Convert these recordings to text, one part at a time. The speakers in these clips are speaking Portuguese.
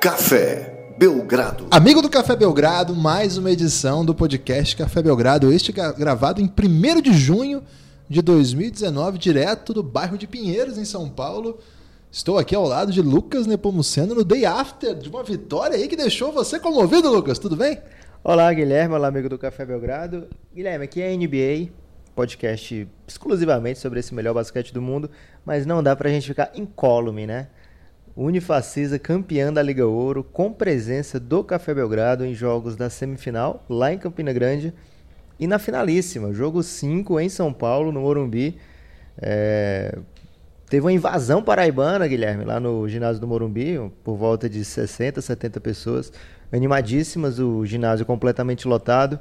Café Belgrado. Amigo do Café Belgrado, mais uma edição do podcast Café Belgrado, este gravado em 1 de junho de 2019, direto do bairro de Pinheiros, em São Paulo. Estou aqui ao lado de Lucas Nepomuceno no day after de uma vitória aí que deixou você comovido, Lucas. Tudo bem? Olá, Guilherme. Olá, amigo do Café Belgrado. Guilherme, aqui é a NBA, podcast exclusivamente sobre esse melhor basquete do mundo, mas não dá pra gente ficar incólume, né? Unifacisa campeã da Liga Ouro, com presença do Café Belgrado em jogos da semifinal, lá em Campina Grande, e na finalíssima, jogo 5 em São Paulo, no Morumbi. É... Teve uma invasão paraibana, Guilherme, lá no ginásio do Morumbi, por volta de 60, 70 pessoas, animadíssimas, o ginásio completamente lotado,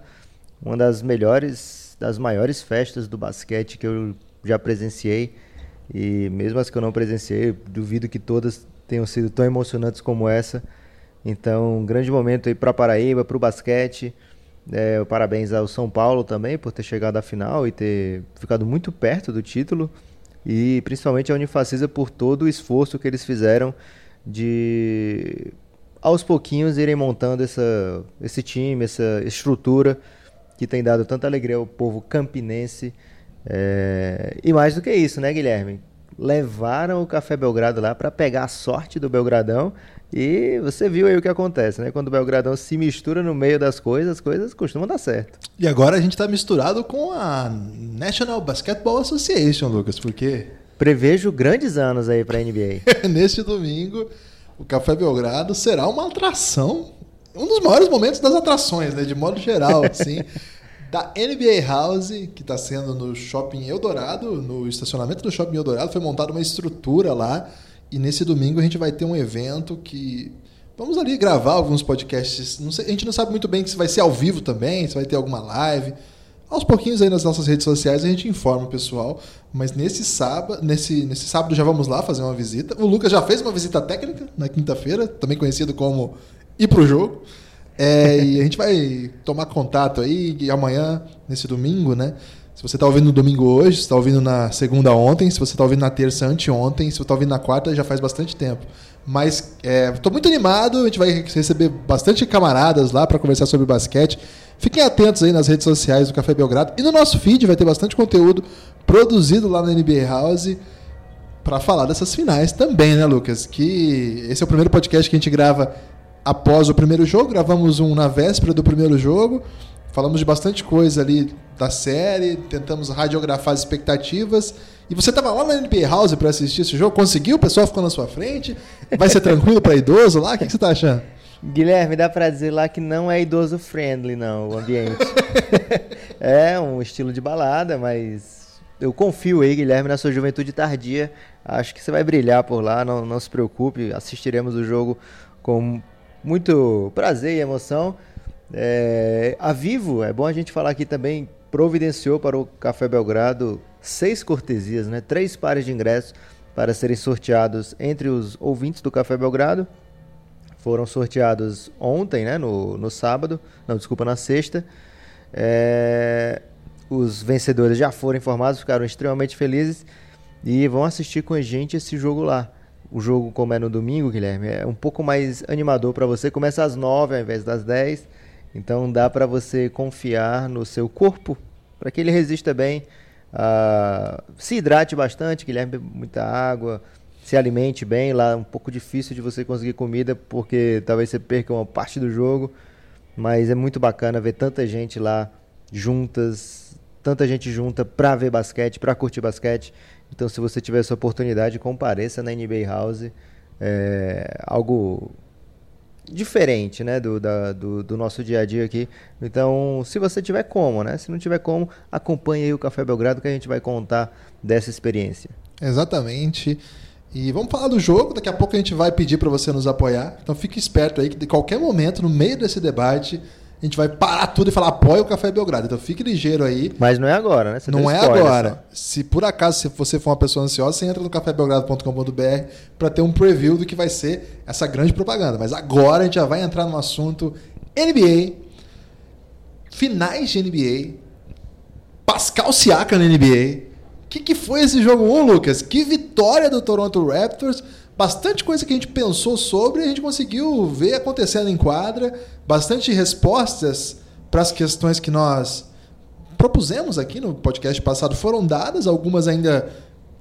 uma das melhores, das maiores festas do basquete que eu já presenciei, e mesmo as que eu não presenciei, duvido que todas tenham sido tão emocionantes como essa. Então, um grande momento aí para Paraíba, para o basquete. É, parabéns ao São Paulo também por ter chegado à final e ter ficado muito perto do título. E principalmente a Unifacisa por todo o esforço que eles fizeram de aos pouquinhos irem montando essa, esse time, essa estrutura que tem dado tanta alegria ao povo campinense. É... E mais do que isso, né, Guilherme? Levaram o Café Belgrado lá para pegar a sorte do Belgradão. E você viu aí o que acontece, né? Quando o Belgradão se mistura no meio das coisas, as coisas costumam dar certo. E agora a gente está misturado com a National Basketball Association, Lucas, porque. Prevejo grandes anos aí para a NBA. Neste domingo, o Café Belgrado será uma atração, um dos maiores momentos das atrações, né? De modo geral, assim. Da NBA House, que está sendo no Shopping Eldorado, no estacionamento do Shopping Eldorado, foi montada uma estrutura lá. E nesse domingo a gente vai ter um evento que. Vamos ali gravar alguns podcasts. Sei, a gente não sabe muito bem se vai ser ao vivo também, se vai ter alguma live. Aos pouquinhos aí nas nossas redes sociais a gente informa o pessoal. Mas nesse sábado, nesse, nesse sábado já vamos lá fazer uma visita. O Lucas já fez uma visita técnica na quinta-feira, também conhecido como ir pro jogo. É, e a gente vai tomar contato aí e amanhã, nesse domingo, né? Se você está ouvindo no domingo hoje, se está ouvindo na segunda ontem, se você está ouvindo na terça anteontem, se você está ouvindo na quarta, já faz bastante tempo. Mas estou é, muito animado, a gente vai receber bastante camaradas lá para conversar sobre basquete. Fiquem atentos aí nas redes sociais do Café Belgrado e no nosso feed vai ter bastante conteúdo produzido lá na NBA House para falar dessas finais também, né, Lucas? Que esse é o primeiro podcast que a gente grava após o primeiro jogo, gravamos um na véspera do primeiro jogo. Falamos de bastante coisa ali da série, tentamos radiografar as expectativas. E você estava lá na NBA House para assistir esse jogo? Conseguiu? O pessoal ficou na sua frente? Vai ser tranquilo para idoso lá? O que, que você está achando? Guilherme, dá para dizer lá que não é idoso friendly, não, o ambiente. é um estilo de balada, mas eu confio aí, Guilherme, na sua juventude tardia. Acho que você vai brilhar por lá, não, não se preocupe. Assistiremos o jogo com muito prazer e emoção. É, a Vivo, é bom a gente falar aqui também, providenciou para o Café Belgrado seis cortesias, né? três pares de ingressos para serem sorteados entre os ouvintes do Café Belgrado. Foram sorteados ontem, né? no, no sábado, não, desculpa, na sexta. É, os vencedores já foram informados, ficaram extremamente felizes e vão assistir com a gente esse jogo lá o jogo, como é no domingo, Guilherme, é um pouco mais animador para você. Começa às 9 ao invés das 10. Então dá para você confiar no seu corpo para que ele resista bem. Uh, se hidrate bastante, Guilherme, muita água. Se alimente bem. Lá é um pouco difícil de você conseguir comida porque talvez você perca uma parte do jogo. Mas é muito bacana ver tanta gente lá juntas, tanta gente junta para ver basquete, para curtir basquete. Então, se você tiver essa oportunidade, compareça na NBA House. É algo diferente, né, do, da, do, do, nosso dia a dia aqui. Então, se você tiver como, né, se não tiver como, acompanhe aí o Café Belgrado que a gente vai contar dessa experiência. Exatamente. E vamos falar do jogo, daqui a pouco a gente vai pedir para você nos apoiar. Então fique esperto aí que de qualquer momento, no meio desse debate, a gente vai parar tudo e falar apoia o Café Belgrado. Então fique ligeiro aí. Mas não é agora, né? Você não é agora. Só. Se por acaso se você for uma pessoa ansiosa, você entra no cafébelgrado.com.br para ter um preview do que vai ser essa grande propaganda. Mas agora a gente já vai entrar no assunto NBA, finais de NBA, Pascal Siakam na NBA. O que, que foi esse jogo 1, Lucas? Que vitória do Toronto Raptors bastante coisa que a gente pensou sobre e a gente conseguiu ver acontecendo em quadra, bastante respostas para as questões que nós propusemos aqui no podcast passado foram dadas, algumas ainda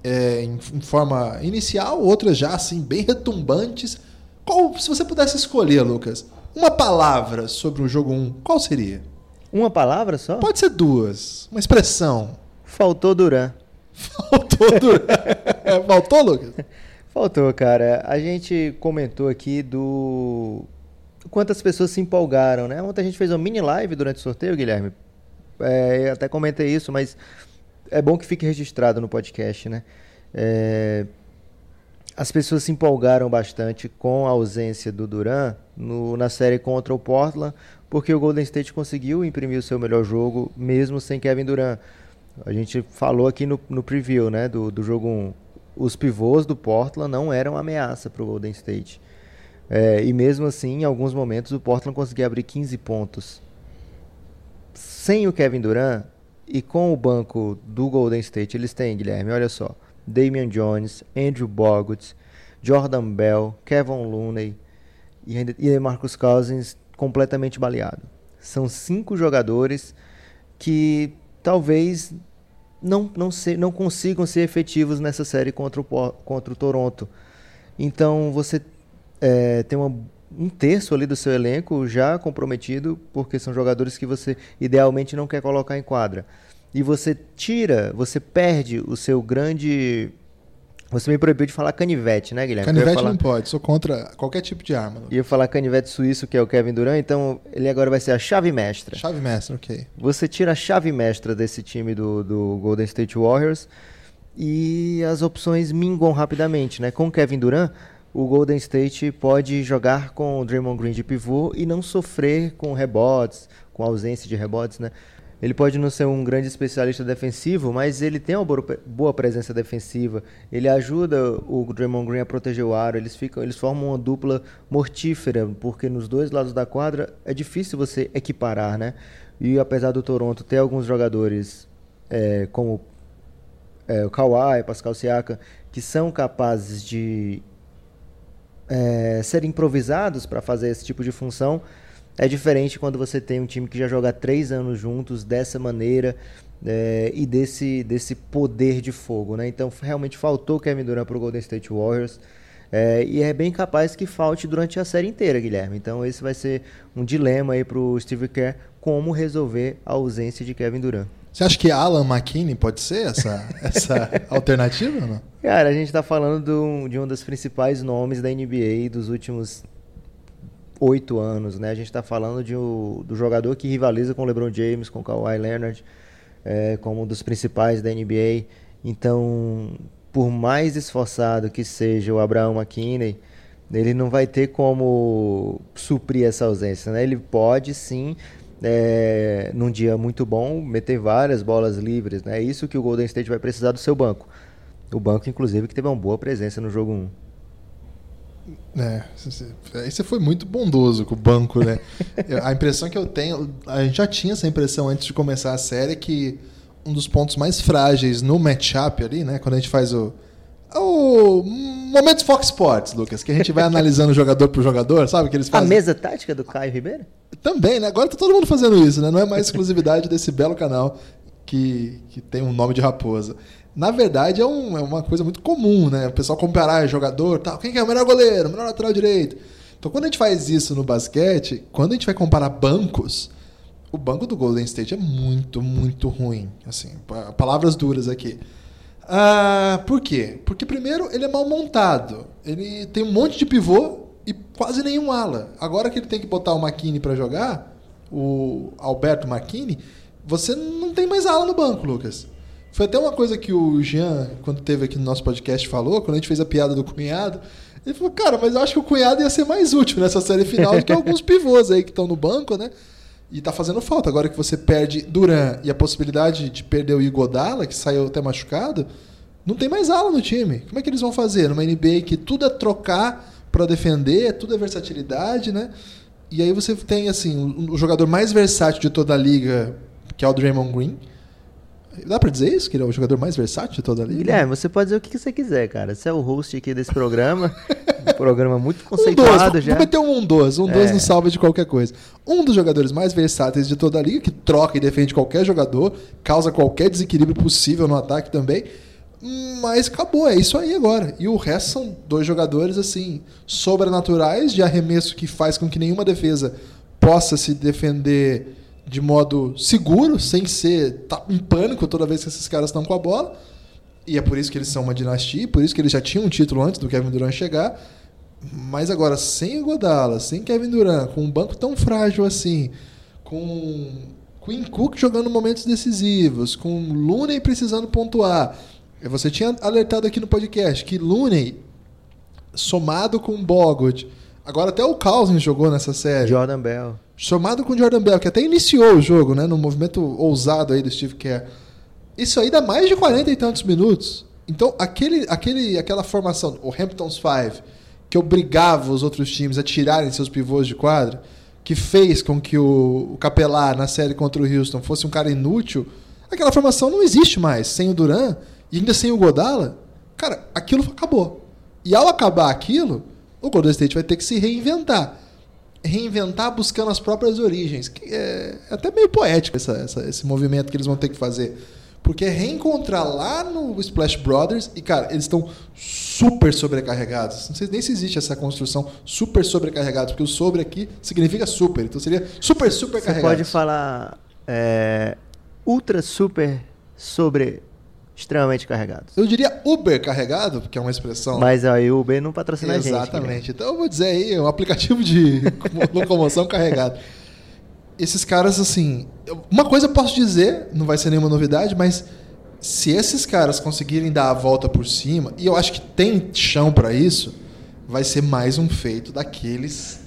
é, em, em, forma inicial, outras já assim bem retumbantes. Qual, se você pudesse escolher, Lucas, uma palavra sobre o jogo 1, qual seria? Uma palavra só? Pode ser duas. Uma expressão. Faltou Duran. Faltou Duran. Faltou, Lucas? Faltou, cara. A gente comentou aqui do quantas pessoas se empolgaram, né? Ontem a gente fez uma mini live durante o sorteio, Guilherme. É, até comentei isso, mas é bom que fique registrado no podcast, né? É, as pessoas se empolgaram bastante com a ausência do Duran no, na série contra o Portland, porque o Golden State conseguiu imprimir o seu melhor jogo mesmo sem Kevin Durant. A gente falou aqui no, no preview né, do, do jogo 1 os pivôs do Portland não eram ameaça para o Golden State. É, e mesmo assim, em alguns momentos, o Portland conseguia abrir 15 pontos. Sem o Kevin Durant e com o banco do Golden State, eles têm, Guilherme, olha só. Damian Jones, Andrew Bogut, Jordan Bell, Kevin Looney e, e Marcus Cousins completamente baleado. São cinco jogadores que talvez não, não, ser, não consigam ser efetivos nessa série contra o, contra o Toronto. Então você é, tem uma, um terço ali do seu elenco já comprometido, porque são jogadores que você idealmente não quer colocar em quadra. E você tira, você perde o seu grande você me proibiu de falar canivete, né, Guilherme? Canivete falar... não pode, sou contra qualquer tipo de arma. Ia falar canivete suíço, que é o Kevin Durant, então ele agora vai ser a chave mestra. Chave mestra, ok. Você tira a chave mestra desse time do, do Golden State Warriors e as opções minguam rapidamente, né? Com o Kevin Durant, o Golden State pode jogar com o Draymond Green de pivô e não sofrer com rebotes, com ausência de rebotes, né? Ele pode não ser um grande especialista defensivo, mas ele tem uma boa presença defensiva. Ele ajuda o Draymond Green a proteger o aro. Eles ficam, eles formam uma dupla mortífera, porque nos dois lados da quadra é difícil você equiparar, né? E apesar do Toronto ter alguns jogadores é, como é, o Kawhi, Pascal Siakam, que são capazes de é, ser improvisados para fazer esse tipo de função, é diferente quando você tem um time que já joga três anos juntos dessa maneira é, e desse, desse poder de fogo, né? Então realmente faltou Kevin Durant para o Golden State Warriors. É, e é bem capaz que falte durante a série inteira, Guilherme. Então esse vai ser um dilema aí para o Steve Kerr como resolver a ausência de Kevin Durant. Você acha que Alan McKinney pode ser essa, essa alternativa ou não? Cara, a gente está falando do, de um dos principais nomes da NBA dos últimos oito anos, né? A gente está falando de, do jogador que rivaliza com o LeBron James, com o Kawhi Leonard, é, como um dos principais da NBA. Então, por mais esforçado que seja o Abraham McKinney, ele não vai ter como suprir essa ausência, né? Ele pode sim, é, num dia muito bom, meter várias bolas livres, né? É isso que o Golden State vai precisar do seu banco. O banco, inclusive, que teve uma boa presença no jogo 1. É, aí você foi muito bondoso com o banco, né? a impressão que eu tenho, a gente já tinha essa impressão antes de começar a série que um dos pontos mais frágeis no matchup ali, né, quando a gente faz o o momento Fox Sports, Lucas, que a gente vai analisando jogador por jogador, sabe que eles fazem? A mesa tática do Caio Ribeiro? Também, né? Agora tá todo mundo fazendo isso, né? Não é mais exclusividade desse belo canal que, que tem um nome de raposa na verdade, é, um, é, uma coisa muito comum, né? O pessoal comparar jogador, tal, quem é o melhor goleiro, o melhor lateral direito. Então, quando a gente faz isso no basquete, quando a gente vai comparar bancos, o banco do Golden State é muito, muito ruim. Assim, palavras duras aqui. Ah, por quê? Porque, primeiro, ele é mal montado. Ele tem um monte de pivô e quase nenhum ala. Agora que ele tem que botar o McKinney para jogar, o Alberto McKinney, você não tem mais ala no banco, Lucas. Foi até uma coisa que o Jean, quando teve aqui no nosso podcast, falou, quando a gente fez a piada do cunhado. Ele falou, cara, mas eu acho que o cunhado ia ser mais útil nessa série final do que alguns pivôs aí que estão no banco, né? E tá fazendo falta. Agora que você perde Duran e a possibilidade de perder o Igodala, que saiu até machucado, não tem mais ala no time. Como é que eles vão fazer? Numa NBA que tudo é trocar para defender, tudo é versatilidade, né? E aí você tem, assim, o jogador mais versátil de toda a liga, que é o Draymond Green Dá pra dizer isso? Que ele é o jogador mais versátil de toda a liga? Guilherme, você pode dizer o que você quiser, cara. Você é o host aqui desse programa. um programa muito Um conceituado 12, já. vou meter um 12. Um 12 É. não salva de qualquer coisa. Um dos jogadores mais versáteis de toda a liga, que troca e defende qualquer jogador, causa qualquer desequilíbrio possível no ataque também. Mas acabou, é isso aí agora. E o resto são dois jogadores, assim, sobrenaturais, de arremesso que faz com que nenhuma defesa possa se defender de modo seguro, sem ser tá em pânico toda vez que esses caras estão com a bola. E é por isso que eles são uma dinastia, por isso que eles já tinham um título antes do Kevin Durant chegar. Mas agora, sem o Godala, sem Kevin Durant, com um banco tão frágil assim, com Quinn Cook jogando momentos decisivos, com Looney precisando pontuar. Você tinha alertado aqui no podcast que Looney, somado com Bogut, agora até o Cousins jogou nessa série, Jordan Bell. somado com Jordan Bell, que até iniciou o jogo, né, no movimento ousado aí do Steve Kerr. Isso aí dá mais de 40 e tantos minutos. Então, aquele, aquele, aquela formação, o Hamptons 5, que obrigava os outros times a tirarem seus pivôs de quadra, que fez com que o, o Capelar na série contra o Houston fosse um cara inútil, aquela formação não existe mais. Sem o Duran e ainda sem o Godala, cara, aquilo acabou. E ao acabar aquilo, o Golden State vai ter que se reinventar. Reinventar buscando as próprias origens. Que é até meio poético essa- essa- esse movimento que eles vão ter que fazer. Porque é reencontrar lá no Splash Brothers e, cara, eles estão super sobrecarregados. Não sei nem se existe essa construção super sobrecarregados, porque o sobre aqui significa super. Então seria super, super Você carregados. pode falar é, ultra, super, sobre, extremamente carregados. Eu diria Uber carregado, porque é uma expressão. Mas aí o Uber não patrocina a gente. Guilherme. Exatamente. Então eu vou dizer aí, um aplicativo de locomoção carregado. Esses caras, assim. Uma coisa eu posso dizer, não vai ser nenhuma novidade, mas se esses caras conseguirem dar a volta por cima, e eu acho que tem chão pra isso, vai ser mais um feito daqueles.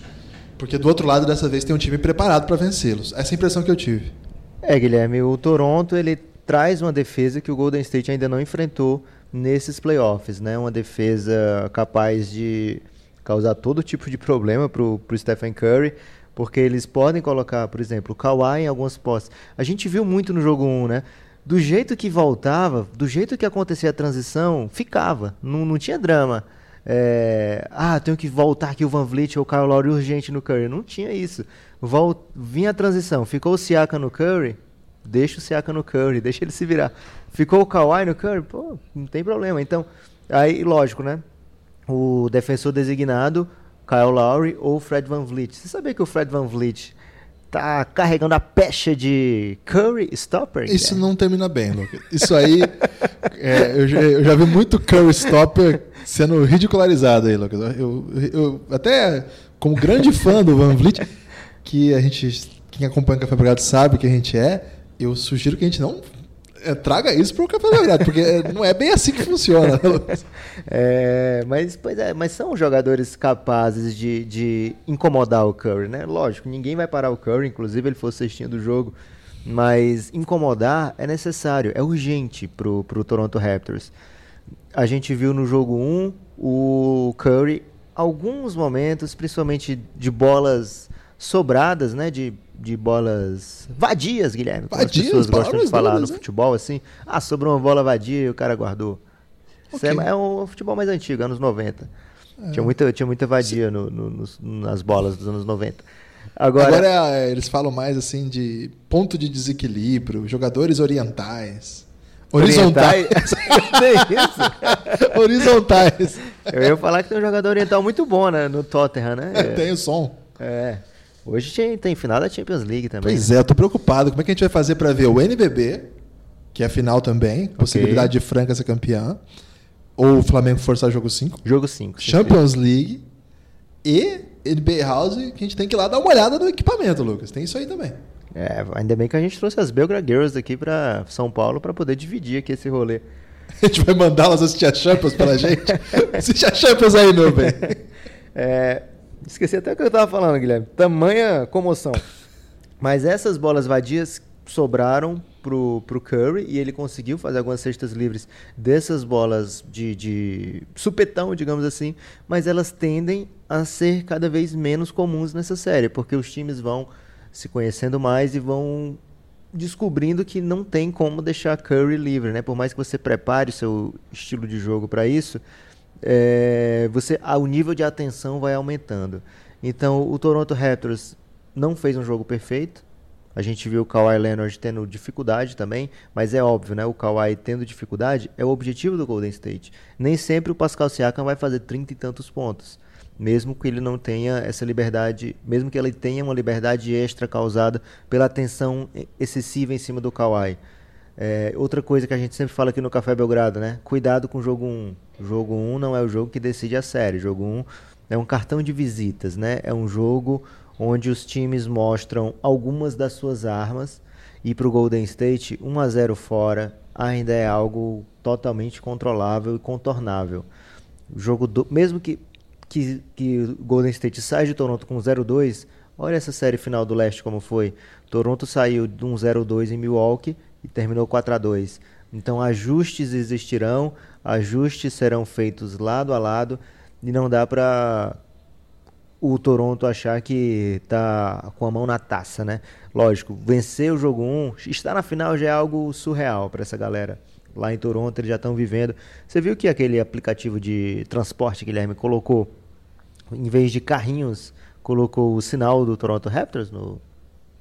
Porque do outro lado, dessa vez, tem um time preparado pra vencê-los. Essa é a impressão que eu tive. É, Guilherme, o Toronto ele traz uma defesa que o Golden State ainda não enfrentou nesses playoffs, né? Uma defesa capaz de causar todo tipo de problema pro, pro Stephen Curry, porque eles podem colocar, por exemplo, o Kawhi em algumas postes. A gente viu muito no jogo 1, né? Do jeito que voltava, do jeito que acontecia a transição, ficava. Não, não tinha drama. É, ah, tenho que voltar aqui o Van Vliet ou o Kyle Lowry urgente no Curry. Não tinha isso. Vol... Vinha a transição, ficou o Siaka no Curry, deixa o Siaka no Curry, deixa ele se virar. Ficou o Kawhi no Curry, pô, não tem problema. Então, aí, lógico, né? O defensor designado, Kyle Lowry ou Fred Van Vliet. Você sabia que o Fred Van Vliet tá carregando a pecha de Curry Stopper? Isso Guilherme? não termina bem, Lucas. Isso aí, é, eu, já, eu já vi muito Curry Stopper sendo ridicularizado aí, Lucas. Eu, eu- até como grande fã do Van Vliet, que a gente, quem acompanha o Café Belgrado sabe que a gente é, eu sugiro que a gente não é, traga isso pro Café Belgrado, porque é, não é bem assim que funciona. É, mas, pois é, mas são jogadores capazes de, de incomodar o Curry, né? Lógico, ninguém vai parar o Curry, inclusive ele foi o cestinho do jogo. Mas incomodar é necessário, é urgente pro, pro Toronto Raptors. A gente viu no jogo 1 o Curry, alguns momentos, principalmente de bolas sobradas, né? De, de bolas vadias, Guilherme. Vadias, as pessoas gostam de falar duras, no né? futebol, assim. Ah, sobrou uma bola vadia e o cara guardou. Isso Ok. é, é um futebol mais antigo, anos 90. Tinha, muita, tinha muita vadia no- no- nas bolas dos anos 90. Agora, Agora é, eles falam mais assim de ponto de desequilíbrio, jogadores orientais. Horizontais. Isso? Horizontais. Eu ia falar que tem um jogador oriental muito bom né, no Tottenham, né? Tem o som. É. Hoje tem, tem final da Champions League também. Pois é, eu tô preocupado. Como é que a gente vai fazer pra ver o NBB, que é a final também, possibilidade de Franca ser campeã, ou o Flamengo forçar jogo 5, Jogo 5. Champions League e NBA House, que a gente tem que ir lá dar uma olhada no equipamento, Lucas. Tem isso aí também. É, ainda bem que a gente trouxe as Belgra Girls aqui pra São Paulo pra poder dividir aqui esse rolê. A gente vai mandá-las assistir a Champions pela gente. Assiste a Champions aí, meu bem. É, esqueci até o que eu tava falando, Guilherme. Tamanha comoção. Mas essas bolas vadias sobraram pro, pro Curry e ele conseguiu fazer algumas cestas livres dessas bolas de, de supetão, digamos assim, mas elas tendem a ser cada vez menos comuns nessa série, porque os times vão se conhecendo mais e vão descobrindo que não tem como deixar Curry livre, né? Por mais que você prepare o seu estilo de jogo para isso, é, você, o nível de atenção vai aumentando. Então, o Toronto Raptors não fez um jogo perfeito. A gente viu o Kawhi Leonard tendo dificuldade também, mas é óbvio, né? O Kawhi tendo dificuldade é o objetivo do Golden State. Nem sempre o Pascal Siakam vai fazer 30 e tantos pontos, mesmo que ele não tenha essa liberdade, mesmo que ele tenha uma liberdade extra causada pela tensão excessiva em cima do Kawhi. É, outra coisa que a gente sempre fala aqui no Café Belgrado, né? Cuidado com o jogo 1. O jogo 1 não é o jogo que decide a série. O jogo 1 é um cartão de visitas, né? É um jogo onde os times mostram algumas das suas armas e para o Golden State 1 a 0 fora ainda é algo totalmente controlável e contornável. Jogo do, mesmo que que, que o Golden State sai de Toronto com 0-2, olha essa série final do leste como foi. Toronto saiu de um 0-2 em Milwaukee e terminou 4 a 2. Então ajustes existirão, ajustes serão feitos lado a lado e não dá para o Toronto achar que tá com a mão na taça, né? Lógico, vencer o jogo 1, estar na final já é algo surreal para essa galera. Lá em Toronto eles já estão vivendo. Você viu que aquele aplicativo de transporte Guilherme colocou, em vez de carrinhos, colocou o sinal do Toronto Raptors no,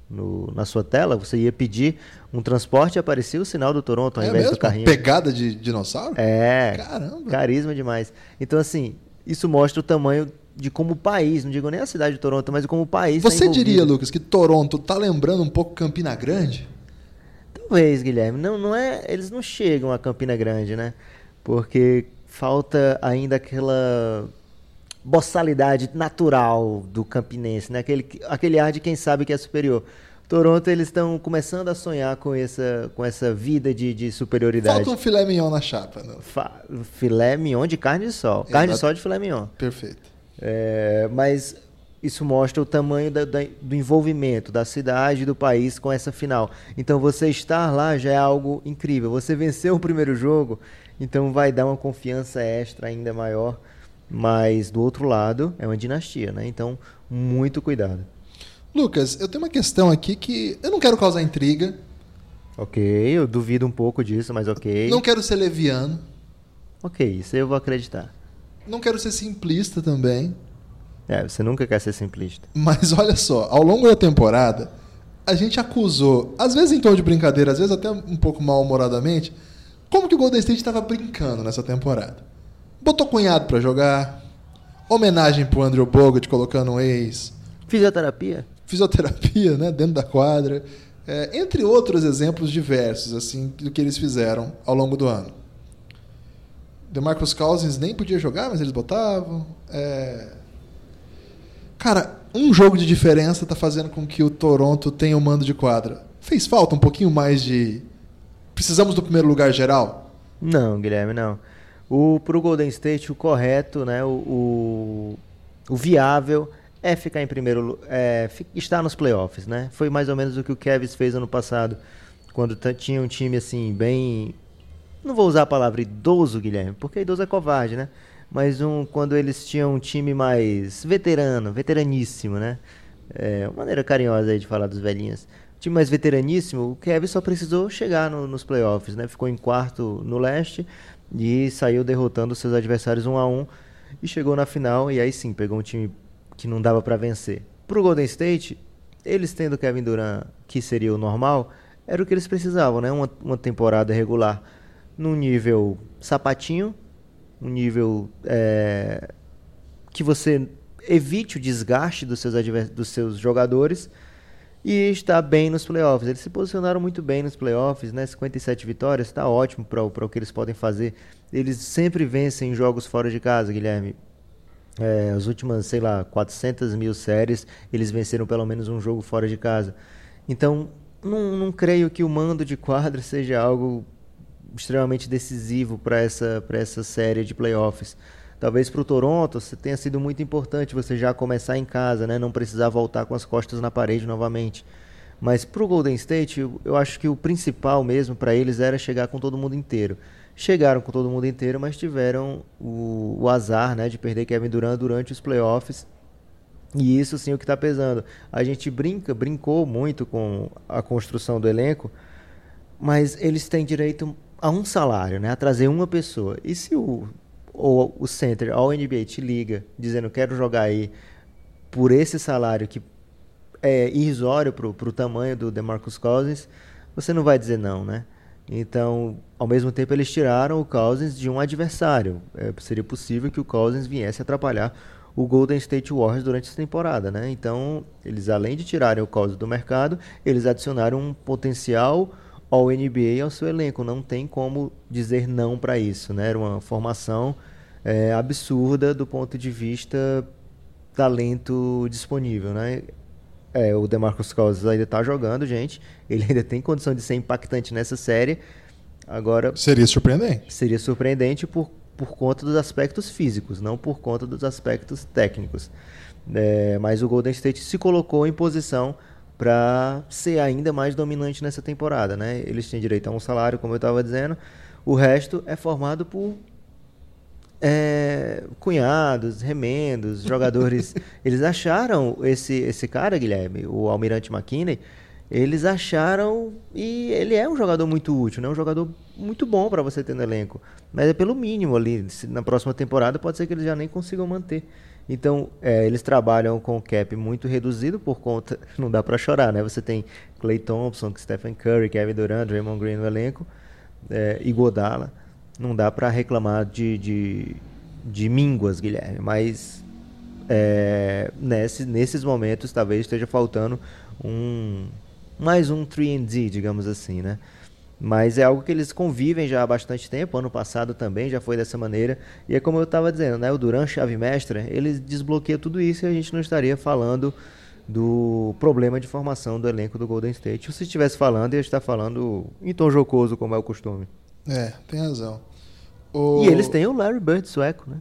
no, na sua tela, você ia pedir um transporte e aparecia o sinal do Toronto ao é invés mesmo? do carrinho. Pegada de dinossauro? É. Caramba. Carisma demais. Então, assim, isso mostra o tamanho de como o país, não digo nem a cidade de Toronto, mas como o país. tá Você envolvido. diria, Lucas, que Toronto tá lembrando um pouco Campina Grande? Talvez, Guilherme. Não, não é, eles não chegam a Campina Grande, né? Porque falta ainda aquela boçalidade natural do campinense, né? Aquele, aquele ar de quem sabe que é superior. Toronto, eles estão começando a sonhar com essa, com essa vida de, de superioridade. Falta um filé mignon na chapa. Né? Fa- filé mignon de carne de sol. Carne de Exato. sol de filé mignon. Perfeito. É, mas isso mostra o tamanho da- da- do envolvimento da cidade e do país com essa final. Então você estar lá já é algo incrível. Você venceu o primeiro jogo, então vai dar uma confiança extra ainda maior. Mas do outro lado é uma dinastia, né? Então muito cuidado. Lucas, eu tenho uma questão aqui que eu não quero causar intriga, Ok, eu duvido um pouco disso, mas ok. não quero ser leviano, Ok, isso eu vou acreditar. não quero ser simplista também, É, você nunca quer ser simplista. mas olha só, ao longo da temporada, a gente acusou, às vezes em tom de brincadeira, às vezes até um pouco mal-humoradamente, como que o Golden State estava brincando nessa temporada. Botou cunhado pra jogar, homenagem pro Andrew Bogut colocando um ex, Fisioterapia? fisioterapia, né, dentro da quadra, é, entre outros exemplos diversos assim do que eles fizeram ao longo do ano. DeMarcus Cousins nem podia jogar, mas eles botavam. É... Cara, um jogo de diferença tá fazendo com que o Toronto tenha o mando de quadra. Fez falta um pouquinho mais de. Precisamos do primeiro lugar geral? Não, Guilherme, não. O, pro Golden State, o correto, né? O, o, o viável é ficar em primeiro é, estar nos playoffs, né? Foi mais ou menos o que o Kevs fez ano passado, quando tinha um time assim, bem. Não vou usar a palavra idoso, Guilherme, porque idoso é covarde, né? Mas um, quando eles tinham um time mais veterano, veteraníssimo, né? É uma maneira carinhosa aí de falar dos velhinhos. Time mais veteraníssimo, o Kevin só precisou chegar no- nos playoffs, né? Ficou em quarto no leste e saiu derrotando seus adversários um a um e chegou na final e aí sim pegou um time que não dava para vencer. Pro Golden State, eles tendo Kevin Durant, que seria o normal, era o que eles precisavam, né? Uma, uma temporada regular num nível sapatinho, um nível é, que você evite o desgaste dos seus, dos seus jogadores e está bem nos playoffs. Eles se posicionaram muito bem nos playoffs, né? 57 vitórias, está ótimo para o que eles podem fazer. Eles sempre vencem jogos fora de casa, Guilherme. É, as últimas, sei lá, 400 mil séries, eles venceram pelo menos um jogo fora de casa. Então, não, não creio que o mando de quadra seja algo extremamente decisivo para essa, pra essa série de playoffs. Talvez para o Toronto tenha sido muito importante você já começar em casa, né? não precisar voltar com as costas na parede novamente. Mas para o Golden State, eu, eu acho que o principal mesmo para eles era chegar com todo mundo inteiro. Chegaram com todo mundo inteiro, mas tiveram o, o azar né, de perder Kevin Durant durante os playoffs. E isso sim é o que está pesando. A gente brinca, brincou muito com a construção do elenco, mas eles têm direito a um salário, né? A trazer uma pessoa. E se o, o, o center, a NBA te liga dizendo quero jogar aí por esse salário que é irrisório para o tamanho do DeMarcus Cousins, você não vai dizer não, né? Então, ao mesmo tempo, eles tiraram o Cousins de um adversário. É, seria possível que o Cousins viesse atrapalhar o Golden State Warriors durante essa temporada, né? Então, eles além de tirarem o Cousins do mercado, eles adicionaram um potencial ao NBA ao seu elenco. Não tem como dizer não para isso, né? Era uma formação é, absurda do ponto de vista talento disponível, né? É, o DeMarcus Cousins ainda está jogando, gente. Ele ainda tem condição de ser impactante nessa série. Agora seria surpreendente. Seria surpreendente por, por conta dos aspectos físicos, não por conta dos aspectos técnicos. É, mas o Golden State se colocou em posição para ser ainda mais dominante nessa temporada, né? Eles têm direito a um salário, como eu estava dizendo. O resto é formado por é, cunhados, remendos, jogadores. eles acharam esse, esse cara, Guilherme, o Almirante McKinney, eles acharam e ele é um jogador muito útil, né? um jogador muito bom para você ter no elenco. Mas é pelo mínimo ali. Na próxima temporada pode ser que eles já nem consigam manter. Então, é, eles trabalham com o cap muito reduzido por conta. Não dá para chorar, né? Você tem Clay Thompson, Stephen Curry, Kevin Durant, Raymond Green no elenco, é, e Godala não dá para reclamar de, de, de mínguas, Guilherme, mas é, nesse, nesses momentos talvez esteja faltando um mais um 3D, digamos assim, né? Mas é algo que eles convivem já há bastante tempo. Ano passado também já foi dessa maneira. E é como eu estava dizendo, né? O Duran chave mestra, ele desbloqueia tudo isso e a gente não estaria falando do problema de formação do elenco do Golden State. Se estivesse falando, ia estar falando em tom jocoso, como é o costume. É, tem razão. O... E eles têm o Larry Bird sueco, né?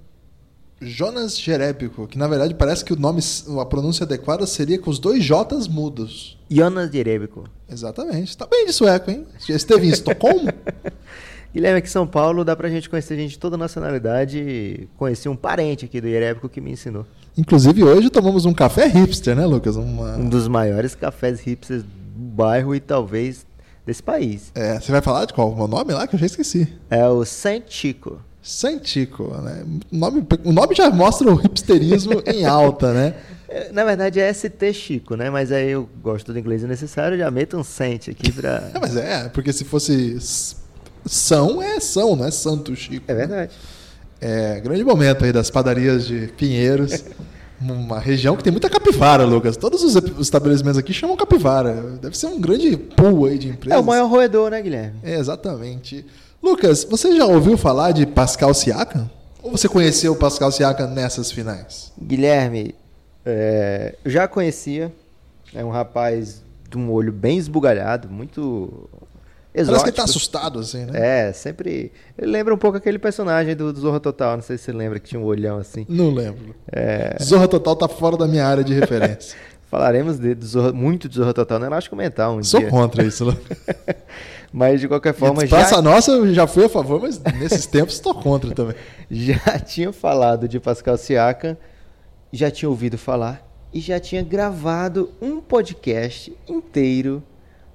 Jonas Jerebico, que na verdade parece que o nome, a pronúncia adequada seria com os dois J's mudos. Jonas Jerebico. Exatamente. Tá bem de sueco, hein? Já esteve em Estocolmo? Guilherme, aqui em São Paulo dá pra gente conhecer gente de toda nacionalidade. Conheci um parente aqui do Jerebico que me ensinou. Inclusive hoje tomamos um café hipster, né, Lucas? Uma... Um dos maiores cafés hipsters do bairro e talvez desse país. É, você vai falar de qual? O nome lá que eu já esqueci. É o. Saint Chico, né? O nome, o nome já mostra o hipsterismo em alta, né? É, na verdade é ST Chico, né? Mas aí eu gosto do inglês necessário, já meto um Saint aqui pra. é, mas é, porque se fosse São, é São, não é Santo Chico. É verdade. Né? É, grande momento aí das padarias de Pinheiros. uma região que tem muita capivara, Lucas. Todos os estabelecimentos aqui chamam capivara. Deve ser um grande pool aí de empresas. É o maior roedor, né, Guilherme? É, exatamente. Lucas, você já ouviu falar de Pascal Siakam? Ou você conheceu o Pascal Siakam nessas finais? Guilherme, é, já conhecia. É um rapaz de um olho bem esbugalhado, muito exótico. Parece que ele tá assustado, assim, né? É, sempre. Ele lembra um pouco aquele personagem do, do Zorro Total. Não sei se você lembra que tinha um olhão assim. Não lembro. É... Zorro Total tá fora da minha área de referência. Falaremos de, de Zorro, muito de Zorro Total no Elástico Mental um Sou dia. contra isso, Mas de qualquer forma. Praça já... Nossa, eu já fui a favor, mas nesses tempos estou contra também. Já tinha falado de Pascal Siakam, já tinha ouvido falar e já tinha gravado um podcast inteiro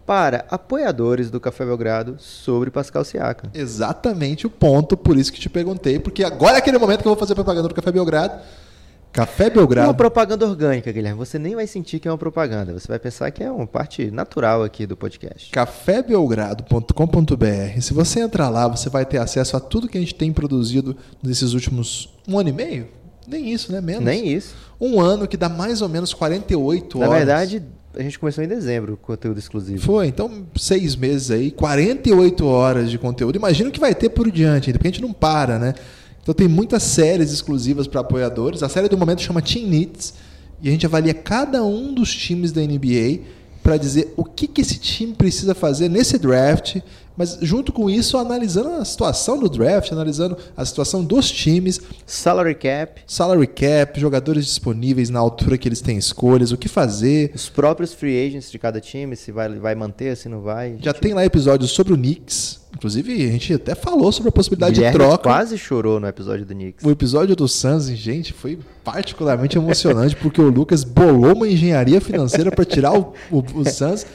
para apoiadores do Café Belgrado sobre Pascal Siakam. Exatamente o ponto, por isso que te perguntei, porque agora é aquele momento que eu vou fazer propaganda do Café Belgrado. Café Belgrado. Uma propaganda orgânica, Guilherme. Você nem vai sentir que é uma propaganda. Você vai pensar que é uma parte natural aqui do podcast. cafébelgrado.com.br. Se você entrar lá, você vai ter acesso a tudo que a gente tem produzido nesses últimos um ano e meio. Nem isso, né? Menos. Nem isso. Um ano que dá mais ou menos 48 Na horas. Na verdade, a gente começou em dezembro, conteúdo exclusivo. Foi, então seis meses aí, 48 horas de conteúdo. Imagina o que vai ter por diante, porque a gente não para, né? Então tem muitas séries exclusivas para apoiadores. A série do momento chama Team Needs e a gente avalia cada um dos times da NBA para dizer o que, que esse time precisa fazer nesse draft mas junto com isso, analisando a situação do draft, analisando a situação dos times, Salary cap, salary cap, jogadores disponíveis na altura que eles têm escolhas, o que fazer. os próprios free agents de cada time, se vai, vai manter, se não vai. Já tem lá episódios sobre o Knicks. Inclusive, a gente até falou sobre a possibilidade Guilherme de troca. quase chorou no episódio do Knicks. O episódio do Suns, gente, foi particularmente emocionante porque o Lucas bolou uma engenharia financeira para tirar o, o, o Suns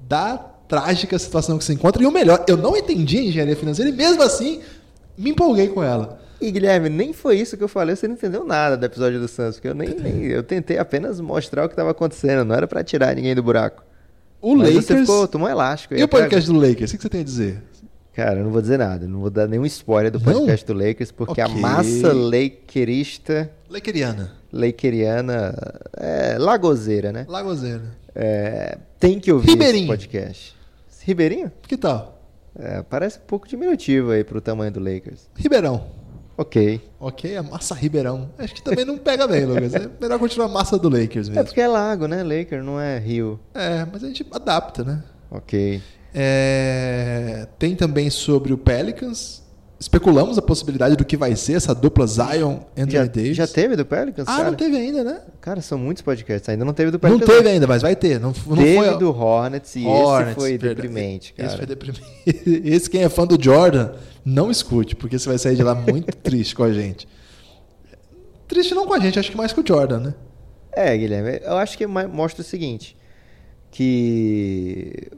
da trágica situação que se encontra. E o melhor, eu não entendi a engenharia financeira e mesmo assim me empolguei com ela. E Guilherme, nem foi isso que eu falei, você não entendeu nada do episódio do Santos, porque eu nem, nem- eu tentei apenas mostrar o que estava acontecendo, não era pra tirar ninguém do buraco. O Mas Lakers. você ficou, tomou um elástico. aí E o podcast do Lakers? O que você tem a dizer? Cara, eu não vou dizer nada, não vou dar nenhum spoiler do Não? podcast do Lakers, porque a Ok. massa lakerista, Lakeriana. lakeriana, é lagozeira, né? Lagozeira. É, tem que ouvir Ribeirinho. esse podcast. Ribeirinho? Que tal? É, parece um pouco diminutivo aí pro tamanho do Lakers. Ribeirão. Ok. Ok, a massa Ribeirão. Acho que também não pega bem, Lucas. É melhor continuar a massa do Lakers É mesmo. porque é lago, né? Laker não é rio. É, mas a gente adapta, né? Ok. É, tem também sobre o Pelicans. Especulamos a possibilidade do que vai ser essa dupla Zion Anthony Já, Davis. já teve do Pelicans, Ah, cara? não teve ainda, né? Cara, são muitos podcasts. Ainda não teve do Não Pelicans. teve ainda, mas vai ter. Não, não Teve foi do Hornets e Hornets, esse foi verdade. deprimente, cara. Esse foi deprimente. Esse quem é fã do Jordan, não escute, porque você vai sair de lá muito triste com a gente. Triste não com a gente, acho que mais com o Jordan, né? É, Guilherme, eu acho que mostra o seguinte, que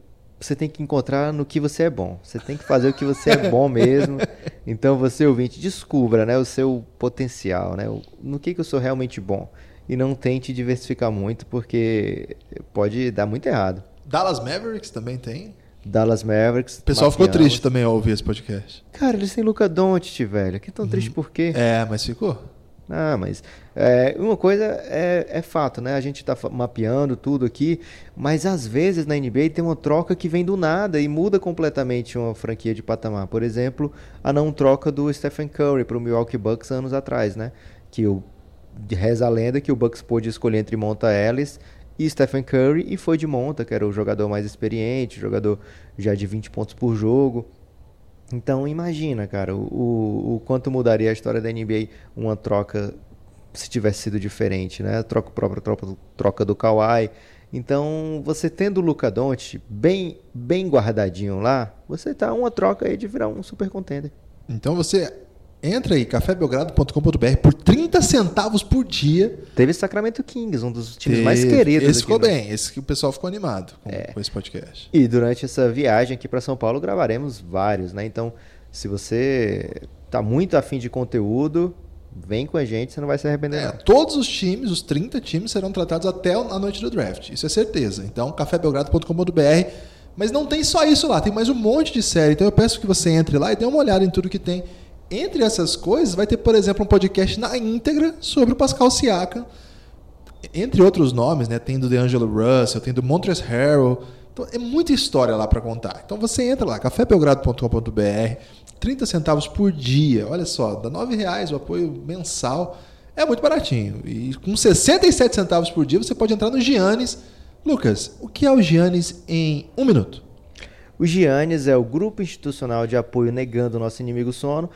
você tem que encontrar no que você é bom. Você tem que fazer o que você é bom mesmo. Então você, ouvinte, descubra né, o seu potencial, né? o- No que, que eu sou realmente bom. E não tente diversificar muito, porque pode dar muito errado. Dallas Mavericks também tem. Dallas Mavericks. O pessoal ficou triste também ao ouvir esse podcast. Cara, eles têm Luca Doncic, velho. Que tão triste por quê? É, mas ficou. Ah, mas é, uma coisa é, é fato, né? A gente está mapeando tudo aqui, mas às vezes na NBA tem uma troca que vem do nada e muda completamente uma franquia de patamar. Por exemplo, a não troca do Stephen Curry para o Milwaukee Bucks anos atrás, né? Que o, reza a lenda que o Bucks pôde escolher entre Monta Ellis e Stephen Curry e foi de Monta, que era o jogador mais experiente, jogador já de 20 pontos por jogo. Então imagina, cara, o, o, quanto mudaria a história da NBA uma troca se tivesse sido diferente, né? Troca própria troca, troca do Kawhi. Então, você tendo o Luca Doncic bem bem guardadinho lá, você tá uma troca aí de virar um super contender. Então você entra aí, cafébelgrado.com.br por 30 centavos por dia. Teve Sacramento Kings, um dos times mais Teve- queridos Esse ficou no- bem, esse que o pessoal ficou animado com, É. com esse podcast. E durante essa viagem aqui para São Paulo gravaremos vários, né? Então, se você tá muito afim de conteúdo, vem com a gente, você não vai se arrepender É, todos os times, os 30 times, serão tratados até a noite do draft. Isso é certeza. Então, cafébelgrado.com.br. Mas não tem só isso lá, tem mais um monte de série. Então eu peço que você entre lá e dê uma olhada em tudo que tem. Entre essas coisas, vai ter, por exemplo, um podcast na íntegra sobre o Pascal Siakam. Entre outros nomes, né? Tem do DeAngelo Russell, tem do Montrezl Harrell. Então, é muita história lá para contar. Então você entra lá, cafébelgrado.com.br, 30 centavos por dia. Olha só, dá 9 reais o apoio mensal. É muito baratinho. E com 67 centavos por dia você pode entrar no Giannis. Lucas, o que é o Giannis em um minuto? O Giannis é o grupo institucional de apoio negando o nosso inimigo sono.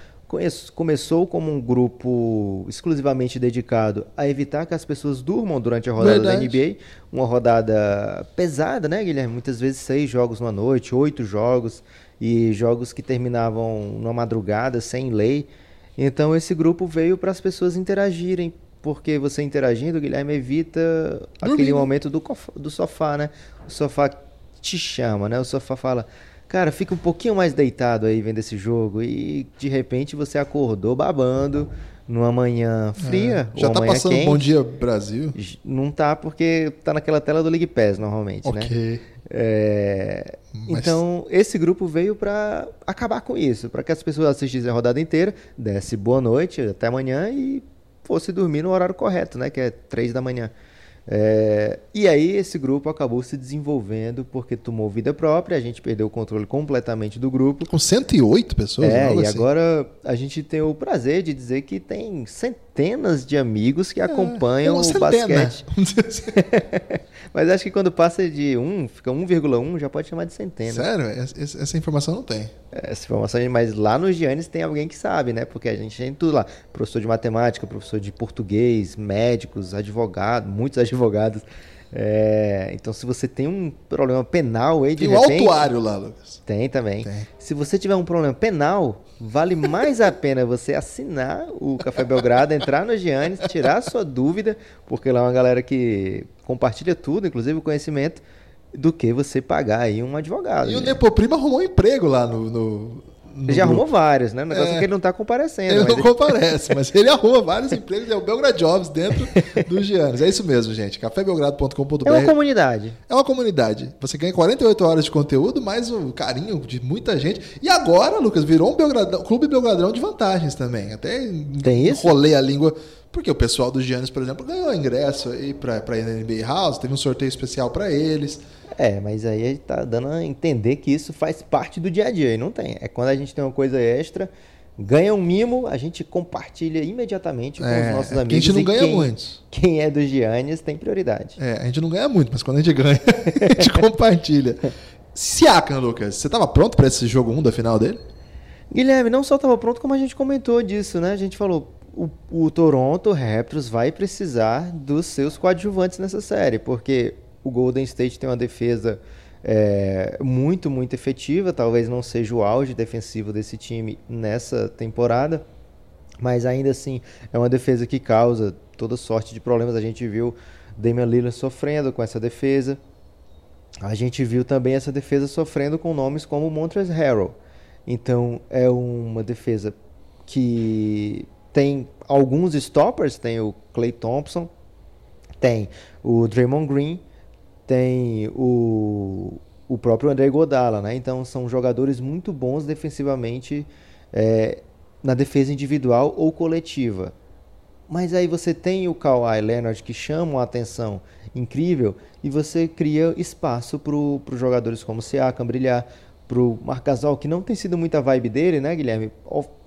Começou como um grupo exclusivamente dedicado a evitar que as pessoas durmam durante a rodada da Verdade. NBA. Uma rodada pesada, né, Guilherme? Muitas vezes seis jogos numa noite, oito jogos, e jogos que terminavam numa madrugada, sem lei. Então esse grupo veio para as pessoas interagirem, porque você interagindo, Guilherme, evita aquele Dormir, né? momento do, do sofá, né? O sofá te chama, né? O sofá fala, cara, fica um pouquinho mais deitado aí vendo esse jogo e de repente você acordou babando numa manhã fria Já ou tá passando quente. Bom Dia Brasil? Não tá porque tá naquela tela do League Pass normalmente, né? Ok. É, Mas- Então, esse grupo veio para acabar com isso, para que as pessoas assistissem a rodada inteira, desse boa noite, até amanhã e fosse dormir no horário correto, né? Que é três da manhã. É, E aí esse grupo acabou se desenvolvendo porque tomou vida própria, a gente perdeu o controle completamente do grupo. Com 108 pessoas? É, e assim. agora a gente tem o prazer de dizer que tem centenas de amigos que acompanham uma o centena, basquete. assim. Mas acho que quando passa de 1, fica 1,1, já pode chamar de centena. Sério? Essa, essa informação não tem. Essa informação, mas lá nos Giannis tem alguém que sabe, né? Porque a gente tem tudo lá. Professor de matemática, professor de português, médicos, advogados, muitos advogados. É, então, se você tem um problema penal aí, de Tem o repente... autuário lá, Lucas. Tem também. Tem. Se você tiver um problema penal, vale mais a pena você assinar o Café Belgrado, entrar no Giannis, tirar a sua dúvida, porque lá é uma galera que compartilha tudo, inclusive o conhecimento, do que você pagar aí um advogado. E o né? Nepoprimo arrumou um emprego lá no, no Ele já grupo. arrumou vários, né? O negócio é, É. que ele não tá comparecendo. Ele não comparece, mas ele arruma vários empregos, é o Belgrade Jobs dentro do Giannis. É isso mesmo, gente. cafébelgrado.com.br É uma comunidade. É uma comunidade. Você ganha 48 horas de conteúdo, mais o carinho de muita gente. E agora, Lucas, virou um Belgradão, clube Belgradão de vantagens também. Até Tem isso? enrolei a língua. Porque o pessoal dos Giannis, por exemplo, ganhou ingresso aí pra, pra NBA House, teve um sorteio especial pra eles. É, mas aí a gente tá dando a entender que isso faz parte do dia a dia. E não tem. É quando a gente tem uma coisa extra, ganha um mimo, a gente compartilha imediatamente com É, os nossos é amigos. a gente não ganha quem, muitos. Quem é dos Giannis tem prioridade. É, a gente não ganha muito, mas quando a gente ganha, a gente compartilha. Siakam, Lucas, você tava pronto pra esse jogo 1 da final dele? Guilherme, não só estava pronto, como a gente comentou disso, né? A gente falou, o, o Toronto Raptors vai precisar dos seus coadjuvantes nessa série, porque o Golden State tem uma defesa é, muito, muito efetiva, talvez não seja o auge defensivo desse time nessa temporada, mas ainda assim é uma defesa que causa toda sorte de problemas. A gente viu Damian Lillard sofrendo com essa defesa. A gente viu também essa defesa sofrendo com nomes como Montrezl Harrell. Então é uma defesa que tem alguns stoppers, tem o Clay Thompson, tem o Draymond Green, tem o, o próprio André Godala, né? Então são jogadores muito bons defensivamente é, na defesa individual ou coletiva. Mas aí você tem o Kawhi Leonard que chama a atenção incrível e você cria espaço para os jogadores como Siakam brilhar, para o Marc Gasol, que não tem sido muita vibe dele, né, Guilherme?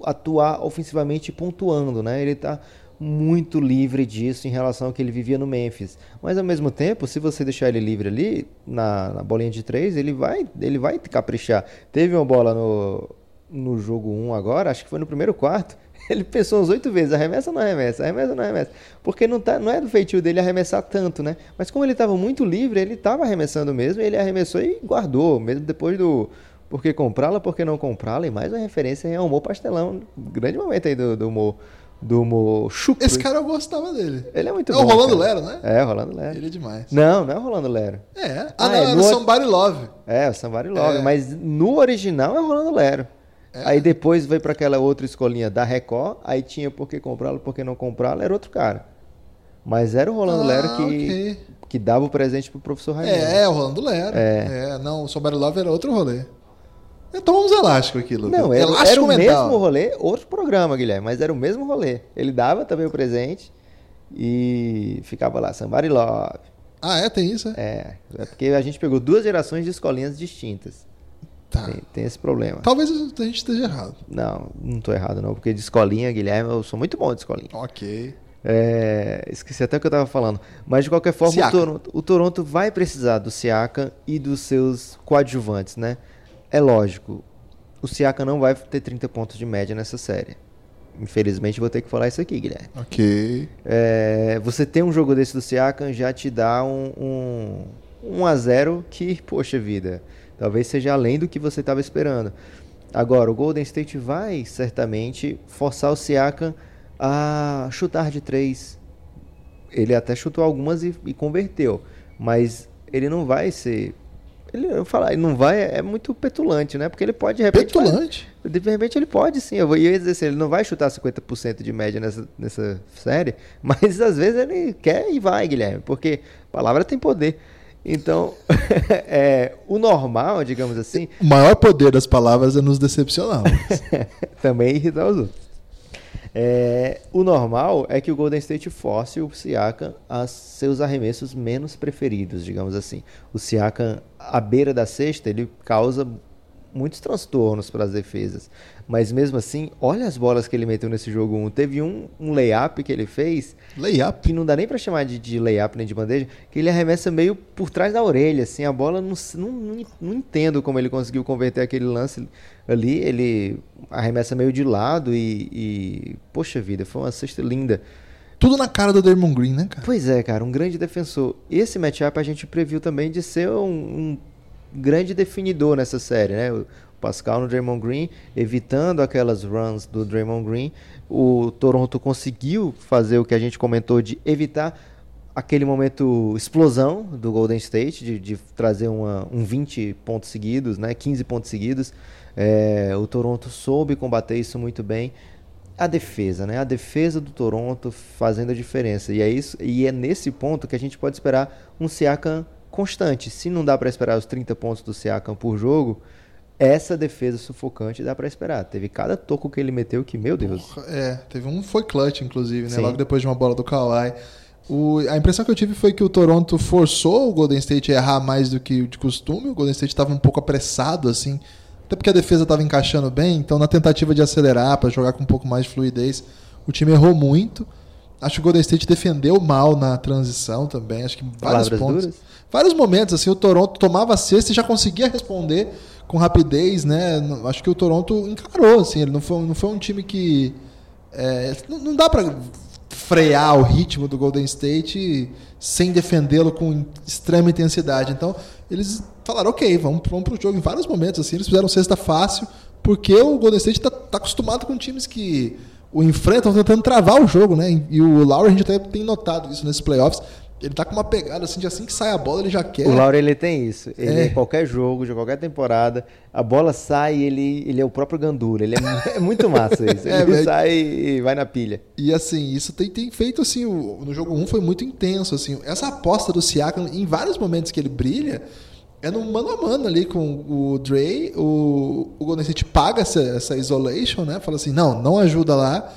Atuar ofensivamente pontuando, né? Ele está muito livre disso em relação ao que ele vivia no Memphis. Mas ao mesmo tempo, se você deixar ele livre ali, na, na bolinha de três, ele vai, ele vai caprichar. Teve uma bola no, no jogo 1 agora, acho que foi no primeiro quarto. Ele pensou uns oito vezes, arremessa ou não arremessa, arremessa ou não arremessa. Porque não, tá, não é do feitio dele arremessar tanto, né? Mas como ele estava muito livre, ele estava arremessando mesmo, ele arremessou e guardou, mesmo depois do por que comprá-la, por que não comprá-la, e mais uma referência em humor pastelão. Grande momento aí do, do humor, do humor chucro. Esse cara eu gostava dele. Ele é muito É bom. o Rolando cara. Lero, né? É, o Rolando Lero. Ele é demais. Não, não é o Rolando Lero. É. Ah, Ah, não, é era no o Somebody Love. É, o Somebody Love, É. mas no original é o Rolando Lero. É. Aí depois veio pra aquela outra escolinha da Record, aí tinha por que comprá-lo, por que não comprá-lo, era outro cara. Mas era o Rolando Ah, Lero que, ok. que dava o presente pro professor Raimundo. É, é o Rolando Lero. É. não, o Somebody Love era outro rolê. Então vamos elástico aqui, Lucas. Não, era, elástico era o mental. mesmo rolê, outro programa, Guilherme, mas era o mesmo rolê. Ele dava também o presente e ficava lá, Somebody Love. Ah, é? Tem isso? É? É, é porque a gente pegou duas gerações de escolinhas distintas. Tá. Tem, tem esse problema. Talvez a gente esteja errado. Não, não tô errado não, porque de escolinha, Guilherme, eu sou muito bom de escolinha. Ok. É, esqueci até o que eu tava falando. Mas de qualquer forma, o. Toronto, o Toronto vai precisar do Siakam e dos seus coadjuvantes, né? É lógico, o Siakam não vai ter 30 pontos de média nessa série. Infelizmente vou ter que falar isso aqui, Guilherme. Ok. É, você ter um jogo desse do Siakam já te dá um, um 1 a 0 que, poxa vida, talvez seja além do que você estava esperando. Agora, o Golden State vai certamente forçar o Siakam a chutar de três. Ele até chutou algumas e, e converteu, mas ele não vai ser. Ele, eu falar, ele não vai, é muito petulante, né? Porque ele pode de repente. Petulante? De repente ele pode sim, eu ia dizer assim, ele não vai chutar 50% de média nessa, nessa série, mas às vezes ele quer e vai, Guilherme, porque palavra tem poder. Então, é, o normal, digamos assim, O maior poder das palavras é nos decepcionar. Também irritar os outros. É, o normal é que o Golden State force o Siakam a seus arremessos menos preferidos, digamos assim. O Siakam, à beira da cesta, ele causa muitos transtornos para as defesas. Mas mesmo assim, olha as bolas que ele meteu nesse jogo 1. Teve um, um layup que ele fez. Layup? Que não dá nem para chamar de, de layup nem de bandeja, que ele arremessa meio por trás da orelha, assim, a bola não, não, não, não entendo como ele conseguiu converter aquele lance ali, ele arremessa meio de lado e, e poxa vida, foi uma cesta linda. Tudo na cara do Draymond Green, né, cara? Pois é, cara, um grande defensor. Esse matchup a gente previu também de ser um, um grande definidor nessa série, né? O Pascal no Draymond Green, evitando aquelas runs do Draymond Green. O Toronto conseguiu fazer o que a gente comentou de evitar aquele momento explosão do Golden State, de, de trazer uma, um 20 pontos seguidos, né? 15 pontos seguidos. É, o Toronto soube combater isso muito bem a defesa, né? A defesa do Toronto fazendo a diferença. E é isso, e é nesse ponto que a gente pode esperar um Siakam constante. Se não dá para esperar os 30 pontos do Siakam por jogo, essa defesa sufocante dá para esperar. Teve cada toco que ele meteu que, meu Deus. Porra, é, teve um foi clutch inclusive, né? Sim. Logo depois de uma bola do Kawhi. O, a impressão que eu tive foi que o Toronto forçou o Golden State a errar mais do que de costume. O Golden State estava um pouco apressado assim até porque a defesa estava encaixando bem, então na tentativa de acelerar para jogar com um pouco mais de fluidez, o time errou muito. Acho que o Golden State defendeu mal na transição também, acho que vários Palavras pontos. Duras. Vários momentos assim, o Toronto tomava a cesta e já conseguia responder com rapidez, né? Acho que o Toronto encarou assim, ele não foi, não foi um time que é, não, não dá para frear o ritmo do Golden State sem defendê-lo com extrema intensidade. Então, eles falaram, ok, vamos, vamos para o jogo em vários momentos. assim Eles fizeram sexta fácil, porque o Golden State está tá acostumado com times que o enfrentam tentando travar o jogo, né? E o Lowry, a gente até tem notado isso nesses playoffs. Ele tá com uma pegada assim, de assim que sai a bola, ele já quer. O Laura ele tem isso. Ele é. em qualquer jogo, de qualquer temporada, a bola sai e ele, ele é o próprio Gandula. Ele é, é muito massa isso. É, ele é, sai e vai na pilha. E assim, isso tem, tem feito assim, o, no jogo 1 foi muito intenso. assim Essa aposta do Siakam, em vários momentos que ele brilha, é no mano a mano ali com o Dre. O, o Golden State paga essa, essa isolation, né? Fala assim, não, não ajuda lá.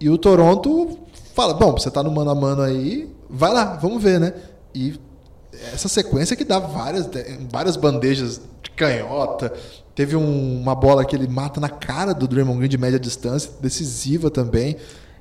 E o Toronto fala, bom, você tá no mano a mano aí, vai lá, vamos ver, né? E essa sequência que dá várias, várias bandejas de canhota. Teve um, uma bola que ele mata na cara do Draymond Green de média distância, decisiva também.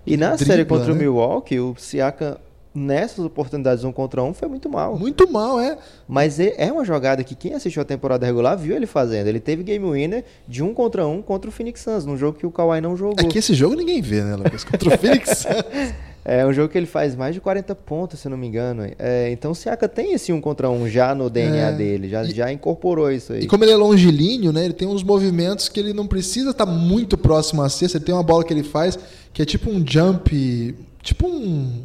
E na dribla, série contra né? o Milwaukee, o Siakam nessas oportunidades um contra um foi muito mal. Muito mal, é. Mas é uma jogada que quem assistiu a temporada regular viu ele fazendo. Ele teve game winner de um contra um contra o Phoenix Suns, num jogo que o Kawhi não jogou. É que esse jogo ninguém vê, né, Lucas? Contra o Phoenix Suns. É um jogo que ele faz mais de 40 pontos, se não me engano. É, então o Siaka tem esse um contra um já no DNA é, dele, já, e, já incorporou isso aí. E como ele é longilíneo, né? Ele tem uns movimentos que ele não precisa estar tá muito próximo à cesta. Ele tem uma bola que ele faz que é tipo um jump, tipo um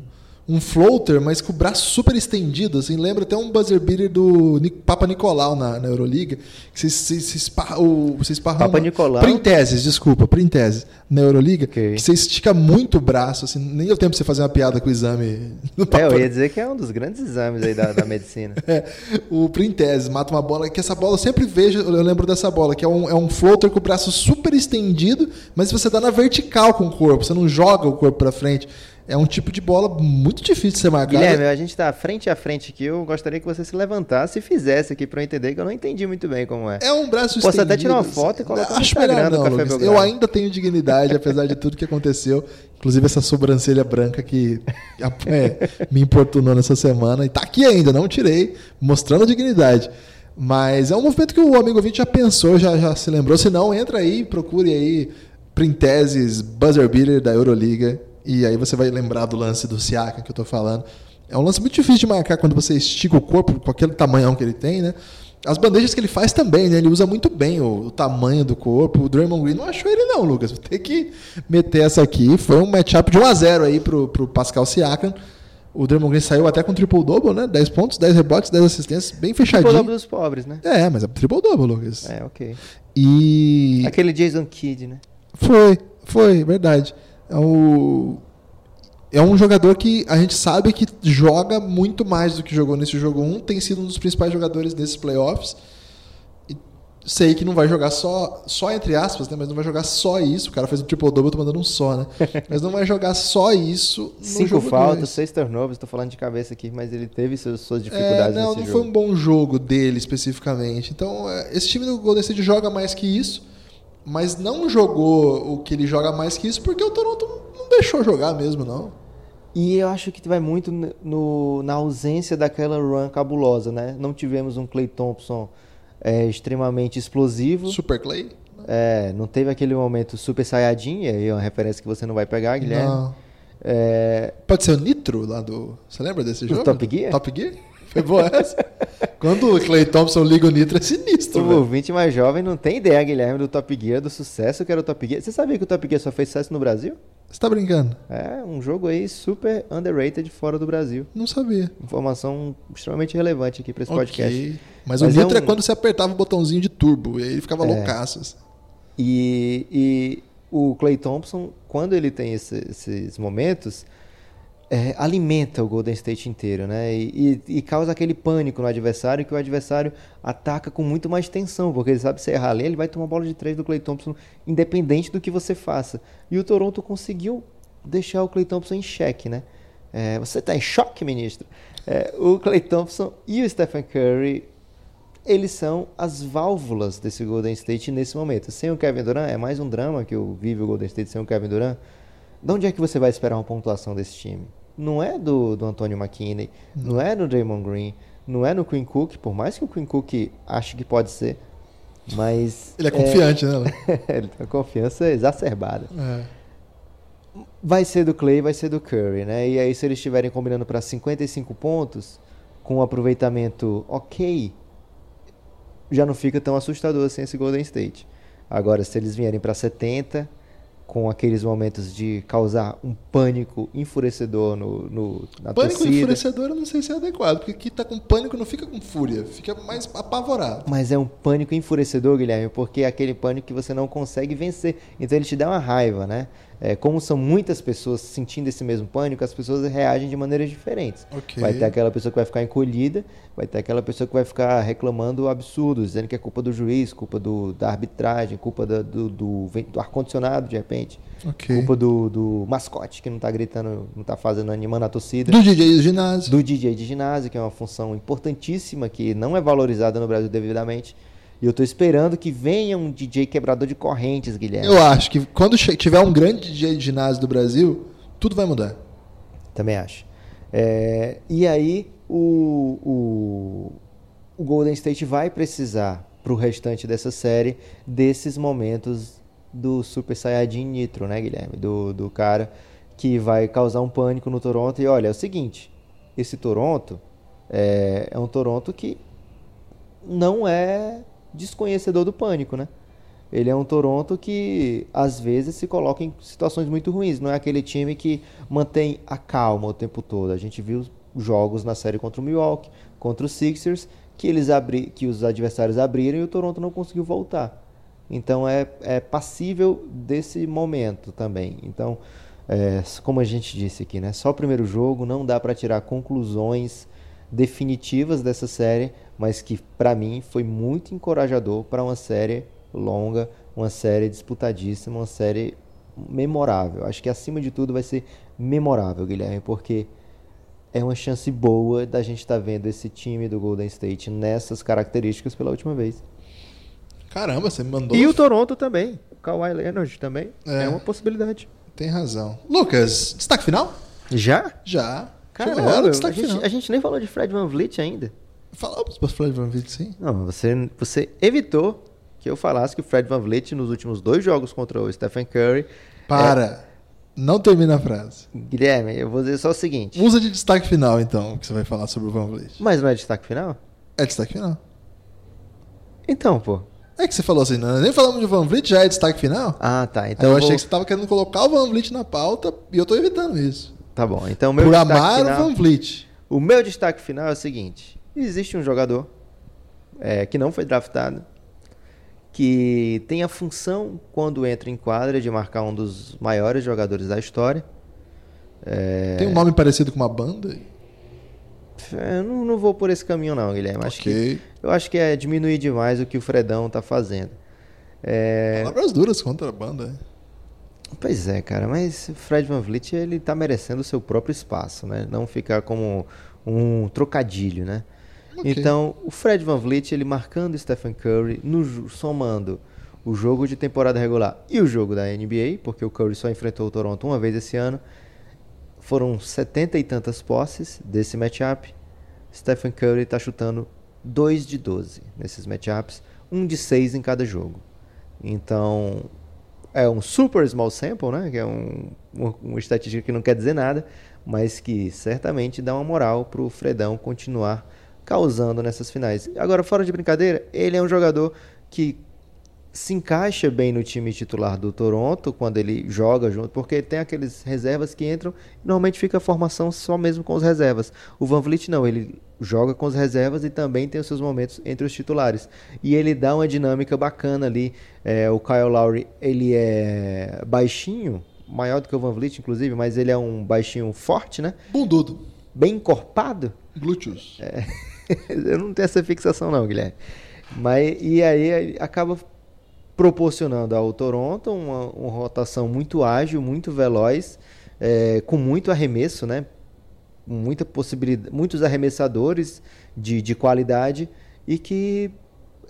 um floater, mas com o braço super estendido, assim, lembra até um buzzer beater do Papa Nicolau na, na Euroliga, que se, se, se esparra, o, você esparra Papa Nicolau? Printeses, desculpa, Printeses, na Euroliga, okay. que você estica muito o braço, assim, nem deu tempo de você fazer uma piada com o exame. É, eu ia dizer que é um dos grandes exames aí da, da medicina. é, o Printeses mata uma bola, que essa bola eu sempre vejo, eu lembro dessa bola, que é um, é um floater com o braço super estendido, mas você dá na vertical com o corpo, você não joga o corpo para frente é um tipo de bola muito difícil de ser marcado. Guilherme, a gente está frente a frente aqui. Eu gostaria que você se levantasse e fizesse aqui para eu entender que eu não entendi muito bem como é. É um braço Posso até tirar uma foto e colocar no Instagram não, Café Belgrado. Eu ainda tenho dignidade, apesar de tudo que aconteceu. Inclusive essa sobrancelha branca que é, me importunou nessa semana. E tá aqui ainda, não tirei, mostrando a dignidade. Mas é um movimento que o amigo ouvinte já pensou, já, já se lembrou. Se não, entra aí, procure aí Printeses Buzzer Beater da Euroliga e aí você vai lembrar do lance do Siaka que eu estou falando. É um lance muito difícil de marcar quando você estica o corpo com aquele tamanhão que ele tem, né? As bandejas que ele faz também, né? Ele usa muito bem o, o tamanho do corpo. O Draymond Green não achou ele não, Lucas. Vou ter que meter essa aqui. Foi um matchup de 1 a 0 aí pro, pro Pascal Siakam. O Draymond Green saiu até com triple-double, né? 10 pontos, 10 rebotes, 10 assistências, bem fechadinho. Triple-double dos pobres, né? É, mas é triple-double, Lucas. É, ok. E... Aquele Jason Kidd, né? Foi, foi, verdade. É, o... é um jogador que a gente sabe que joga muito mais do que jogou nesse jogo 1, tem sido um dos principais jogadores desses playoffs. E sei que não vai jogar só, só entre aspas, né? Mas não vai jogar só isso. O cara fez um triple-double, eu tô mandando um só, né? Mas não vai jogar só isso no Cinco jogo faltas, dois. seis turnovers, tô falando de cabeça aqui, mas ele teve suas, suas É, dificuldades não, nesse não jogo. foi um bom jogo dele especificamente. Então, é, esse time do Golden State joga mais que isso, mas não jogou o que ele joga mais que isso porque o Toronto não deixou jogar mesmo, não. E eu acho que vai muito no- na ausência daquela run cabulosa, né? Não tivemos um Clay Thompson é, extremamente explosivo. Super Clay? É, não teve aquele momento super saiyajin, e aí é uma referência que você não vai pegar, Guilherme. Não. É, Pode ser o Nitro lá do. Você lembra desse jogo? Top Gear? Top Gear? Foi boa essa. Quando o Clay Thompson liga o Nitro é sinistro, o velho. ouvinte mais jovem não tem ideia, Guilherme, do Top Gear, do sucesso que era o Top Gear. Você sabia que o Top Gear só fez sucesso no Brasil? Você tá brincando? É, um jogo aí super underrated fora do Brasil. Não sabia. Informação extremamente relevante aqui para esse podcast. Ok. Mas, Mas o é Nitro é, um- quando você apertava o botãozinho de turbo e aí ele ficava É. loucaço. assim. E, e o Clay Thompson, quando ele tem esse- esses momentos, é, alimenta o Golden State inteiro, né? E, e- e causa aquele pânico no adversário, que o adversário ataca com muito mais tensão, porque ele sabe se errar ali, ele vai tomar bola de três do Clay Thompson, independente do que você faça. E o Toronto conseguiu deixar o Clay Thompson em xeque, né? É, você está em choque, ministro? É, o Clay Thompson e o Stephen Curry eles são as válvulas desse Golden State nesse momento. Sem o Kevin Durant, é mais um drama que eu vive o Golden State sem o Kevin Durant. De onde é que você vai esperar uma pontuação desse time? Não é do, do Antonio McKinney, não é no Draymond Green, não é no Quinn Cook, por mais que o Quinn Cook ache que pode ser, mas... Ele é confiante, né? Léo? ele tem uma confiança exacerbada. É. Vai ser do Clay, vai ser do Curry, né? E aí se eles estiverem combinando para 55 pontos, com um aproveitamento ok, já não fica tão assustador assim esse Golden State. Agora, se eles vierem para 70, com aqueles momentos de causar um pânico enfurecedor no, no, na Pânico torcida, enfurecedor eu não sei se é adequado, porque aqui tá com pânico não fica com fúria, fica mais apavorado. Mas é um pânico enfurecedor, Guilherme, porque é aquele pânico que você não consegue vencer. Então ele te dá uma raiva, né? É, como são muitas pessoas sentindo esse mesmo pânico, as pessoas reagem de maneiras diferentes. Ok. Vai ter aquela pessoa que vai ficar encolhida, vai ter aquela pessoa que vai ficar reclamando absurdos, dizendo que é culpa do juiz, culpa do, da arbitragem, culpa do, do, ven- do ar-condicionado, de repente. Ok. Culpa do, do mascote que não tá gritando, não tá fazendo, animando a torcida Do DJ do ginásio. do DJ de ginásio, que é uma função importantíssima que não é valorizada no Brasil devidamente. E eu tô esperando que venha um DJ quebrador de correntes, Guilherme. Eu acho que quando tiver um grande DJ de ginásio do Brasil, tudo vai mudar. Também acho. É, e aí o, o, o Golden State vai precisar pro restante dessa série desses momentos do Super Saiyajin Nitro, né, Guilherme? Do, do cara que vai causar um pânico no Toronto. E olha, é o seguinte: esse Toronto é, é um Toronto que não é desconhecedor do pânico, né? Ele é um Toronto que às vezes se coloca em situações muito ruins. Não é aquele time que mantém a calma o tempo todo. A gente viu jogos na série contra o Milwaukee, contra os Sixers, que eles abri que os adversários abriram e o Toronto não conseguiu voltar. Então é, é passível desse momento também. Então, é, como a gente disse aqui, né? Só o primeiro jogo não dá para tirar conclusões definitivas dessa série, mas que para mim foi muito encorajador para uma série longa, uma série disputadíssima, uma série memorável. Acho que acima de tudo vai ser memorável, Guilherme, porque é uma chance boa da gente estar vendo esse time do Golden State nessas características pela última vez. Caramba, você me mandou. E o Toronto também, o Kawhi Leonard também, É. é, uma possibilidade. Tem razão. Lucas, destaque final? Já? Já. Caramba, a gente, final. a gente nem falou de Fred Van Vliet ainda. Falamos para Fred Van Vliet, sim. Não, você, você evitou que eu falasse que o Fred Van Vliet nos últimos dois jogos contra o Stephen Curry. Para. Não termina a frase. Guilherme, eu vou dizer só o seguinte. Usa de destaque final, então, que você vai falar sobre o Van Vliet. Mas não é destaque final? É destaque final. Então, pô. É que você falou assim, não, nem falamos de Van Vliet, já é destaque final? Ah, tá. Então eu eu achei vou- que você estava querendo colocar o Van Vliet na pauta e eu tô evitando isso. Tá bom. Então, o meu Por destaque amar final... o Van Vliet. O meu destaque final é o seguinte: existe um jogador é, que não foi draftado, que tem a função, quando entra em quadra, de marcar um dos maiores jogadores da história. É, Tem um nome parecido com uma banda? eu não, não vou por esse caminho, não, Guilherme. Acho que Eu acho que é diminuir demais o que o Fredão tá fazendo. É... Palavras duras contra a banda. Pois é, cara, mas o Fred Van Vliet ele tá merecendo o seu próprio espaço, né? Não ficar como um trocadilho, né? Então, o Fred Van Vliet, ele marcando o Stephen Curry, no somando o jogo de temporada regular e o jogo da NBA, porque o Curry só enfrentou o Toronto uma vez esse ano, foram setenta e tantas posses desse matchup. Stephen Curry está chutando 2 de 12 nesses matchups, um de 6 em cada jogo. Então, é um super small sample, né? Que é um, um- uma estatística que não quer dizer nada, mas que certamente dá uma moral pro Fredão continuar causando nessas finais. Agora, fora de brincadeira, ele é um jogador que se encaixa bem no time titular do Toronto quando ele joga junto, porque tem aqueles reservas que entram e normalmente fica a formação só mesmo com os reservas. O Van Vliet não, ele joga com os reservas e também tem os seus momentos entre os titulares. E ele dá uma dinâmica bacana ali. É, o Kyle Lowry, ele é baixinho, maior do que o Van Vliet, inclusive, mas ele é um baixinho forte, né? Bundudo. Bem encorpado. Glúteos. É. Eu não tenho essa fixação não, Guilherme. Mas e aí acaba proporcionando ao Toronto uma, uma rotação muito ágil, muito veloz, é, com muito arremesso, né? Muita possibilidade, muitos arremessadores de, de qualidade e que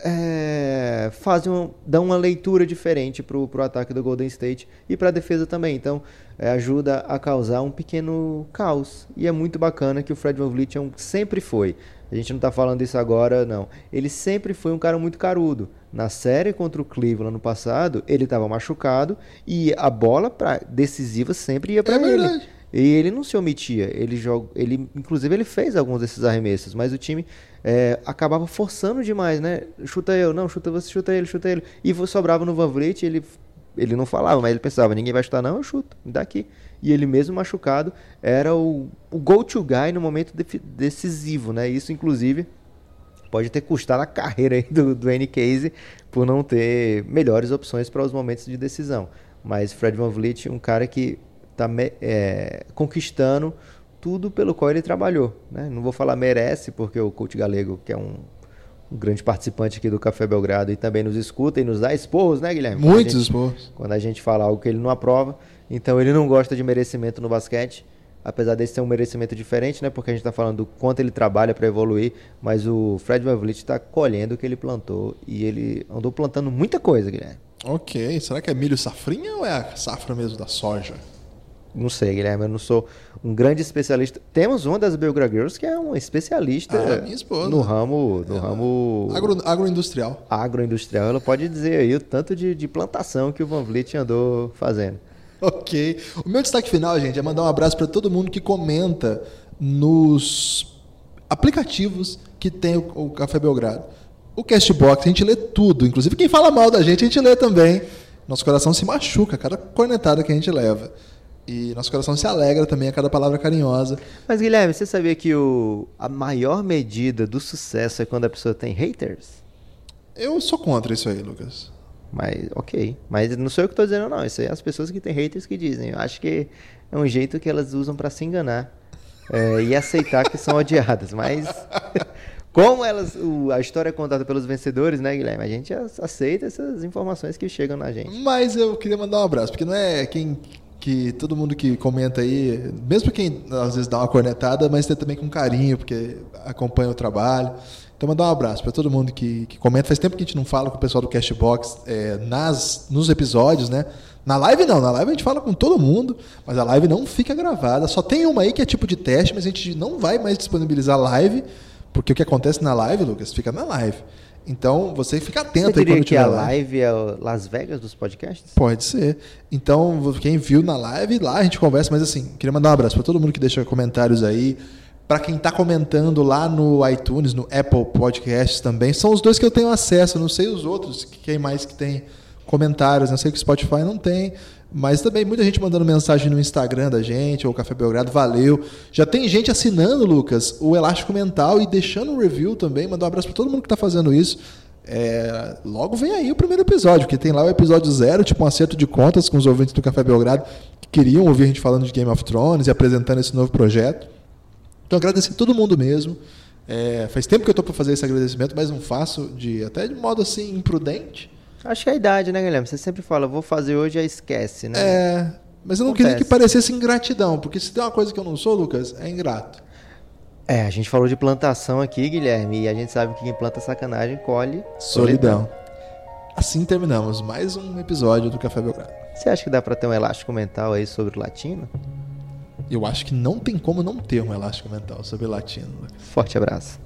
é, fazem uma, dão uma leitura diferente para o ataque do Golden State e para a defesa também. Então é, ajuda a causar um pequeno caos. E é muito bacana que o Fred Van Vliet é um- sempre foi. A gente não está falando isso agora, não. Ele sempre foi um cara muito carudo. Na série contra o Cleveland ano passado, ele estava machucado e a bola pra, decisiva sempre ia para É ele. verdade. E ele não se omitia. Ele joga, ele, inclusive, ele fez alguns desses arremessos, mas o time é, acabava forçando demais, né? Chuta eu, não, chuta você, chuta ele, chuta ele. E sobrava no Van Vliet, ele, ele não falava, mas ele pensava, ninguém vai chutar, não, eu chuto, me dá aqui. E ele mesmo machucado era o, o go-to guy no momento defi- decisivo, né? Isso, inclusive, pode ter custado a carreira do, do N. Casey por não ter melhores opções para os momentos de decisão. Mas Fred Van Vliet, um cara que está conquistando tudo pelo qual ele trabalhou. Né? Não vou falar merece, porque o coach Galego, que é um, um grande participante aqui do Café Belgrado e também nos escuta e nos dá esporros, né, Guilherme? Muitos esporros. quando a gente fala algo que ele não aprova. Então ele não gosta de merecimento no basquete, apesar desse ser um merecimento diferente, né? Porque a gente está falando do quanto ele trabalha para evoluir, mas o Fred Van Vliet está colhendo o que ele plantou e ele andou plantando muita coisa, Guilherme. Ok. Será que é milho safrinha ou é a safra mesmo da soja? Não sei, Guilherme, eu não sou um grande especialista. Temos uma das Belgra Girls que é uma especialista Ah, minha esposa. no ramo, no ramo Agro, agroindustrial. agroindustrial. Ela pode dizer aí o tanto de, de plantação que o Van Vliet andou fazendo. Ok. O meu destaque final, gente, é mandar um abraço para todo mundo que comenta nos aplicativos que tem o, Café Belgrado. O Castbox, a gente lê tudo. Inclusive, quem fala mal da gente, a gente lê também. Nosso coração se machuca a cada cornetada que a gente leva. E nosso coração se alegra também a cada palavra carinhosa. Mas, Guilherme, você sabia que o, a maior medida do sucesso é quando a pessoa tem haters? Eu sou contra isso aí, Lucas. Mas, ok. Mas não sou eu que estou dizendo, não. Isso aí é as pessoas que têm haters que dizem. Eu acho que é um jeito que elas usam para se enganar é, e aceitar que são odiadas. Mas, como elas, o- a história é contada pelos vencedores, né, Guilherme? A gente aceita essas informações que chegam na gente. Mas eu queria mandar um abraço, porque não é quem que todo mundo que comenta aí, mesmo quem às vezes dá uma cornetada, mas tem também com carinho, porque acompanha o trabalho. Então mandar um abraço para todo mundo que, que comenta. Faz tempo que a gente não fala com o pessoal do Cashbox é, nas, nos episódios, né? Na live não, na live a gente fala com todo mundo, mas a live não fica gravada. Só tem uma aí que é tipo de teste, mas a gente não vai mais disponibilizar live, porque o que acontece na live, Lucas, fica na live. Então você fica atento Você aí diria quando que tiver a live. é Las Vegas dos podcasts? Pode ser. Então, quem viu na live, lá a gente conversa, mas assim, queria mandar um abraço para todo mundo que deixa comentários aí. Para quem tá comentando lá no iTunes, no Apple Podcasts também, são os dois que eu tenho acesso, não sei os outros, quem mais que tem comentários, não sei que o Spotify não tem, mas também muita gente mandando mensagem no Instagram da gente, ou Café Belgrado, valeu. Já tem gente assinando, Lucas, o Elástico Mental e deixando um review também, mandar um abraço para todo mundo que tá fazendo isso. É, logo vem aí o primeiro episódio, que tem lá o episódio zero, tipo um acerto de contas com os ouvintes do Café Belgrado que queriam ouvir a gente falando de Game of Thrones e apresentando esse novo projeto. Então agradecer a todo mundo mesmo. É, faz tempo que eu tô para fazer esse agradecimento, mas não faço de até de modo assim imprudente. Acho que é a idade, né, Guilherme? Você sempre fala, vou fazer hoje, aí esquece, né? É, mas eu não Acontece. queria que parecesse ingratidão, porque se tem uma coisa que eu não sou, Lucas, é ingrato. É, a gente falou de plantação aqui, Guilherme, e a gente sabe que quem planta sacanagem colhe Solidão. Assim terminamos mais um episódio do Café Belgrado. Você acha que dá pra ter um elástico mental aí sobre o latino? Eu acho que não tem como não ter um elástico mental sobre latino. Forte abraço.